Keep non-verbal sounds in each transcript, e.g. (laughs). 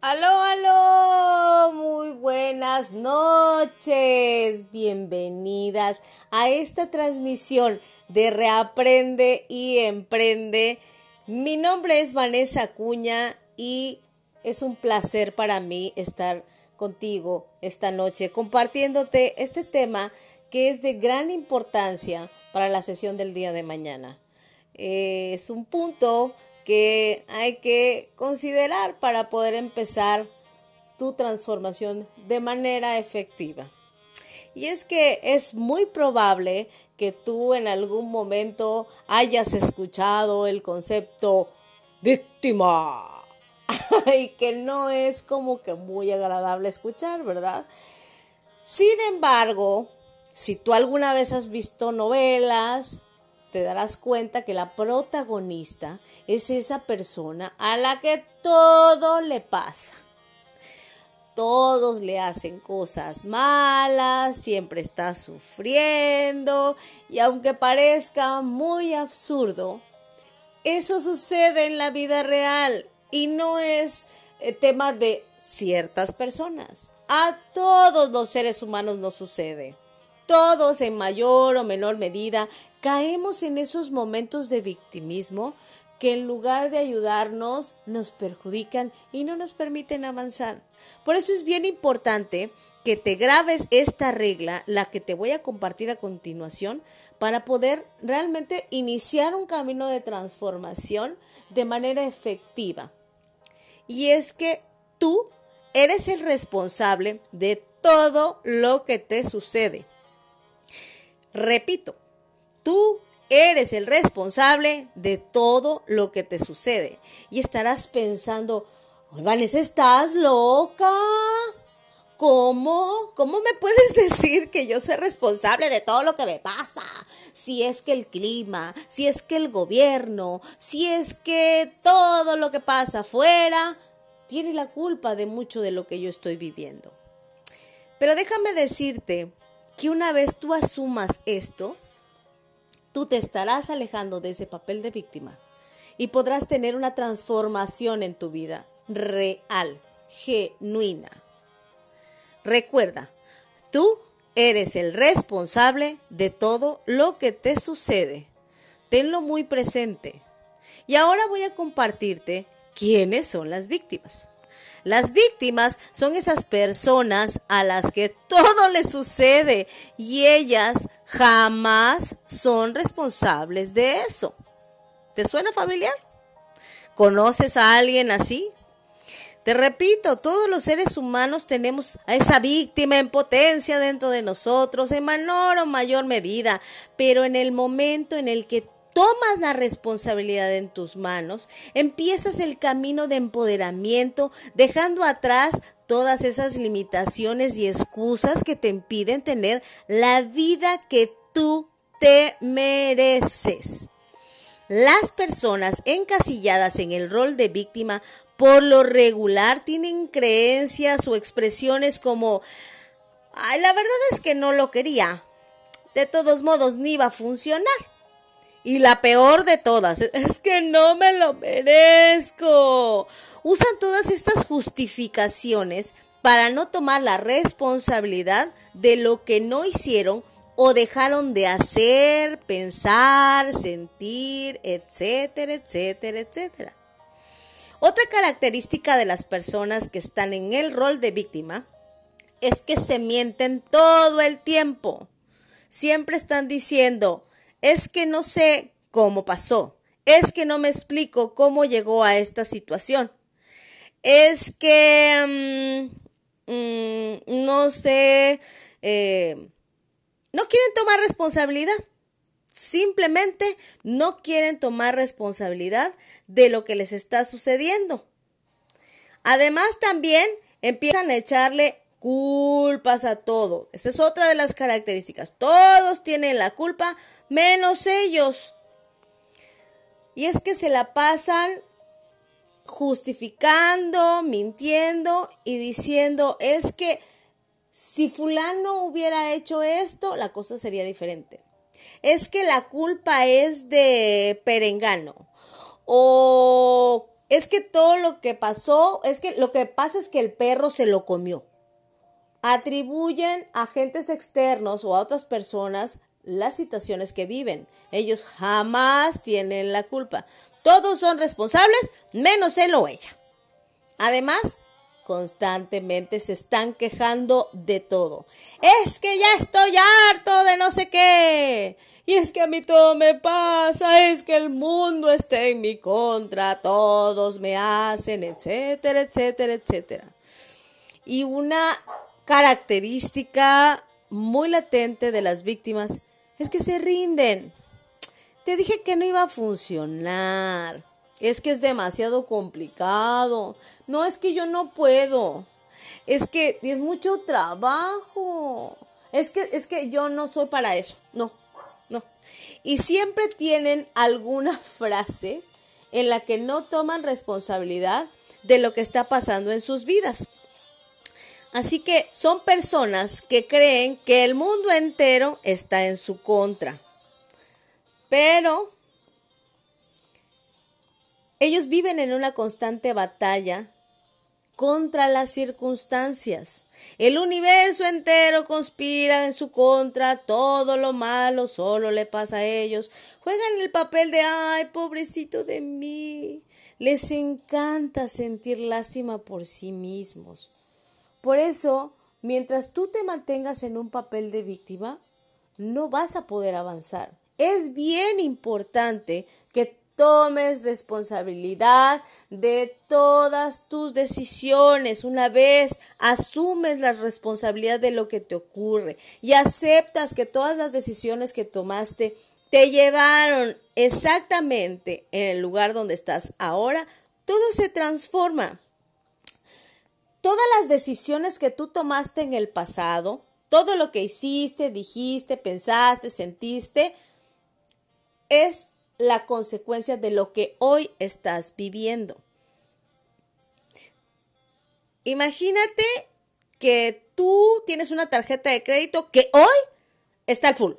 Aló, aló, muy buenas noches, bienvenidas a esta transmisión de Reaprende y Emprende. Mi nombre es Vanessa Cuña y es un placer para mí estar contigo esta noche compartiéndote este tema que es de gran importancia para la sesión del día de mañana. es un punto que hay que considerar para poder empezar tu transformación de manera efectiva. Y es que es muy probable que tú en algún momento hayas escuchado el concepto víctima (laughs) y que no es como que muy agradable escuchar, ¿verdad? Sin embargo, si tú alguna vez has visto novelas, te darás cuenta que la protagonista es esa persona a la que todo le pasa. Todos le hacen cosas malas, siempre está sufriendo y aunque parezca muy absurdo, eso sucede en la vida real y no es eh, tema de ciertas personas. A todos los seres humanos nos sucede. Todos en mayor o menor medida caemos en esos momentos de victimismo que en lugar de ayudarnos nos perjudican y no nos permiten avanzar. Por eso es bien importante que te grabes esta regla, la que te voy a compartir a continuación, para poder realmente iniciar un camino de transformación de manera efectiva. Y es que tú eres el responsable de todo lo que te sucede. Repito, tú eres el responsable de todo lo que te sucede. Y estarás pensando, Vanessa, ¿estás loca? ¿Cómo? ¿Cómo me puedes (laughs) decir que yo soy responsable de todo lo que me pasa? Si es que el clima, si es que el gobierno, si es que todo lo que pasa afuera tiene la culpa de mucho de lo que yo estoy viviendo. Pero déjame decirte que una vez tú asumas esto, tú te estarás alejando de ese papel de víctima y podrás tener una transformación en tu vida real, genuina. Recuerda, tú eres el responsable de todo lo que te sucede. Tenlo muy presente. Y ahora voy a compartirte quiénes son las víctimas. Las víctimas son esas personas a las que todo les sucede y ellas jamás son responsables de eso. ¿Te suena familiar? ¿Conoces a alguien así? Te repito, todos los seres humanos tenemos a esa víctima en potencia dentro de nosotros, en menor o mayor medida, pero en el momento en el que tomas la responsabilidad en tus manos, empiezas el camino de empoderamiento, dejando atrás todas esas limitaciones y excusas que te impiden tener la vida que tú te mereces. Las personas encasilladas en el rol de víctima por lo regular tienen creencias o expresiones como, Ay, la verdad es que no lo quería. De todos modos, ni iba a funcionar. Y la peor de todas, (laughs) es que no me lo merezco. Usan todas estas justificaciones para no tomar la responsabilidad de lo que no hicieron o dejaron de hacer, pensar, sentir, etcétera, etcétera, etcétera. Otra característica de las personas que están en el rol de víctima es que se mienten todo el tiempo. Siempre están diciendo, es que no sé cómo pasó, es que no me explico cómo llegó a esta situación, es que mm, mm, no sé, eh, no quieren tomar responsabilidad. Simplemente no quieren tomar responsabilidad de lo que les está sucediendo. Además, también empiezan a echarle culpas a todo. Esa es otra de las características. Todos tienen la culpa menos ellos. Y es que se la pasan justificando, mintiendo y diciendo, es que si fulano hubiera hecho esto, la cosa sería diferente. Es que la culpa es de Perengano. O es que todo lo que pasó, es que lo que pasa es que el perro se lo comió. Atribuyen a agentes externos o a otras personas las situaciones que viven. Ellos jamás tienen la culpa. Todos son responsables, menos él o ella. Además, constantemente se están quejando de todo. Es que ya estoy harto de no sé qué. Y es que a mí todo me pasa, es que el mundo está en mi contra, todos me hacen, etcétera, etcétera, etcétera. Y una característica muy latente de las víctimas es que se rinden. Te dije que no iba a funcionar. Es que es demasiado complicado. No es que yo no puedo. Es que es mucho trabajo. Es que es que yo no soy para eso. No. No. Y siempre tienen alguna (laughs) frase en la que no toman responsabilidad de lo que está pasando en sus vidas. Así que son personas que creen que el mundo entero está en su contra. Pero ellos viven en una constante batalla contra las circunstancias. El universo entero conspira en su contra, todo lo malo solo le pasa a ellos. Juegan el papel de, ay, pobrecito de mí. Les encanta sentir lástima por sí mismos. Por eso, mientras tú te mantengas en un papel de víctima, no vas a poder avanzar. Es bien importante que tomes responsabilidad de todas tus decisiones. Una vez asumes la responsabilidad de lo que te ocurre y aceptas que todas las decisiones que tomaste te llevaron exactamente en el lugar donde estás ahora, todo se transforma. Todas las decisiones que tú tomaste en el pasado, todo lo que hiciste, dijiste, pensaste, sentiste, es la consecuencia de lo que hoy estás viviendo. Imagínate que tú tienes una tarjeta de crédito que hoy está al full.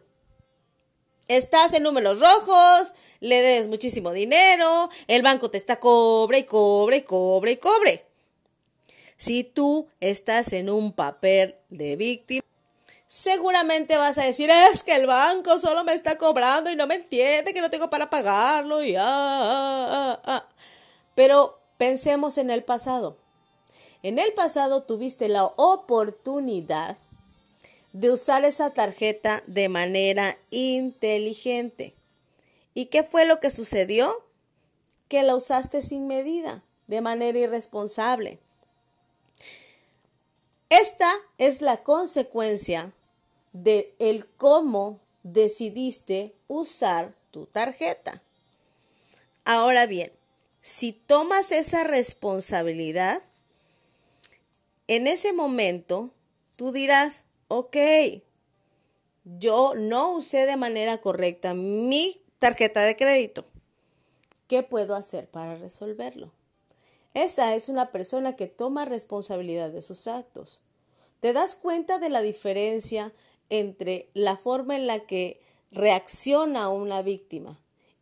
Estás en números rojos, le des muchísimo dinero, el banco te está cobre y cobre y cobre y cobre. Si tú estás en un papel de víctima, seguramente vas a decir, es que el banco solo me está cobrando y no me entiende que no tengo para pagarlo ah, ah, ah. Pero pensemos en el pasado. En el pasado tuviste la oportunidad de usar esa tarjeta de manera inteligente. ¿Y qué fue lo que sucedió? Que la usaste sin medida, de manera irresponsable. Esta es la consecuencia de el cómo decidiste usar tu tarjeta. Ahora bien, si tomas esa responsabilidad, en ese momento tú dirás, ok, yo no usé de manera correcta mi tarjeta de crédito. ¿Qué puedo hacer para resolverlo? Esa es una persona que toma responsabilidad de sus actos. ¿Te das cuenta de la diferencia entre la forma en la que reacciona una víctima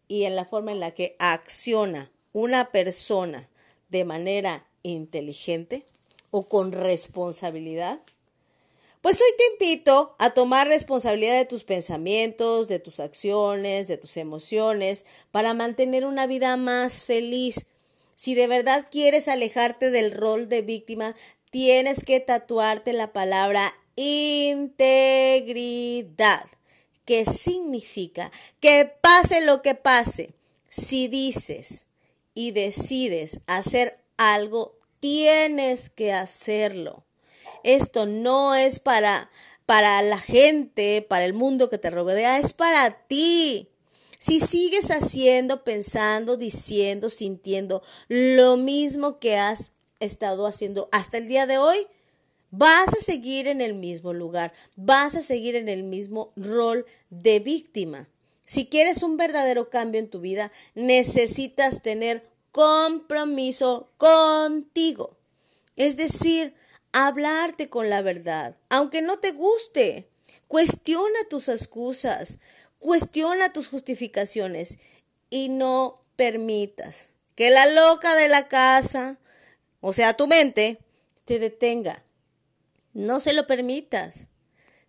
y en la forma en la que acciona una persona de manera inteligente o con responsabilidad? Pues hoy te invito a tomar responsabilidad de tus pensamientos, de tus acciones, de tus emociones, para mantener una vida más feliz, si de verdad quieres alejarte del rol de víctima, tienes que tatuarte la palabra integridad, que significa que pase lo que pase, si dices y decides hacer algo, tienes que hacerlo. Esto no es para para la gente, para el mundo que te rodea, es para ti. Si sigues haciendo, pensando, diciendo, sintiendo lo mismo que has estado haciendo hasta el día de hoy, vas a seguir en el mismo lugar, vas a seguir en el mismo rol de víctima. Si quieres un verdadero cambio en tu vida, necesitas tener compromiso contigo. Es decir, hablarte con la verdad, aunque no te guste. Cuestiona tus excusas, Cuestiona tus justificaciones y no permitas que la loca de la casa, o sea, tu mente, te detenga. No se lo permitas.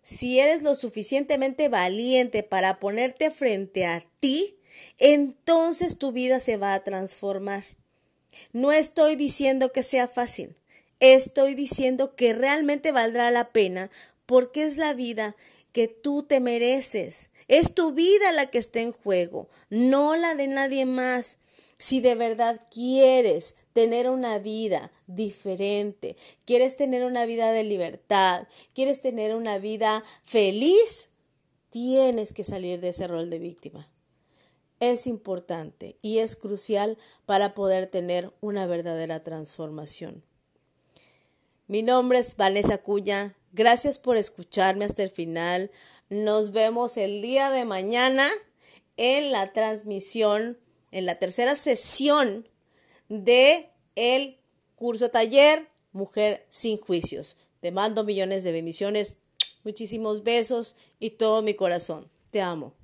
Si eres lo suficientemente valiente para ponerte frente a ti, entonces tu vida se va a transformar. No estoy diciendo que sea fácil, estoy diciendo que realmente valdrá la pena porque es la vida que tú te mereces. Es tu vida la que está en juego, no la de nadie más. Si de verdad quieres tener una vida diferente, quieres tener una vida de libertad, quieres tener una vida feliz, tienes que salir de ese rol de víctima. Es importante y es crucial para poder tener una verdadera transformación. Mi nombre es Vanessa Cuya. Gracias por escucharme hasta el final. Nos vemos el día de mañana en la transmisión, en la tercera sesión de el curso taller Mujer sin juicios. Te mando millones de bendiciones, muchísimos besos y todo mi corazón. Te amo.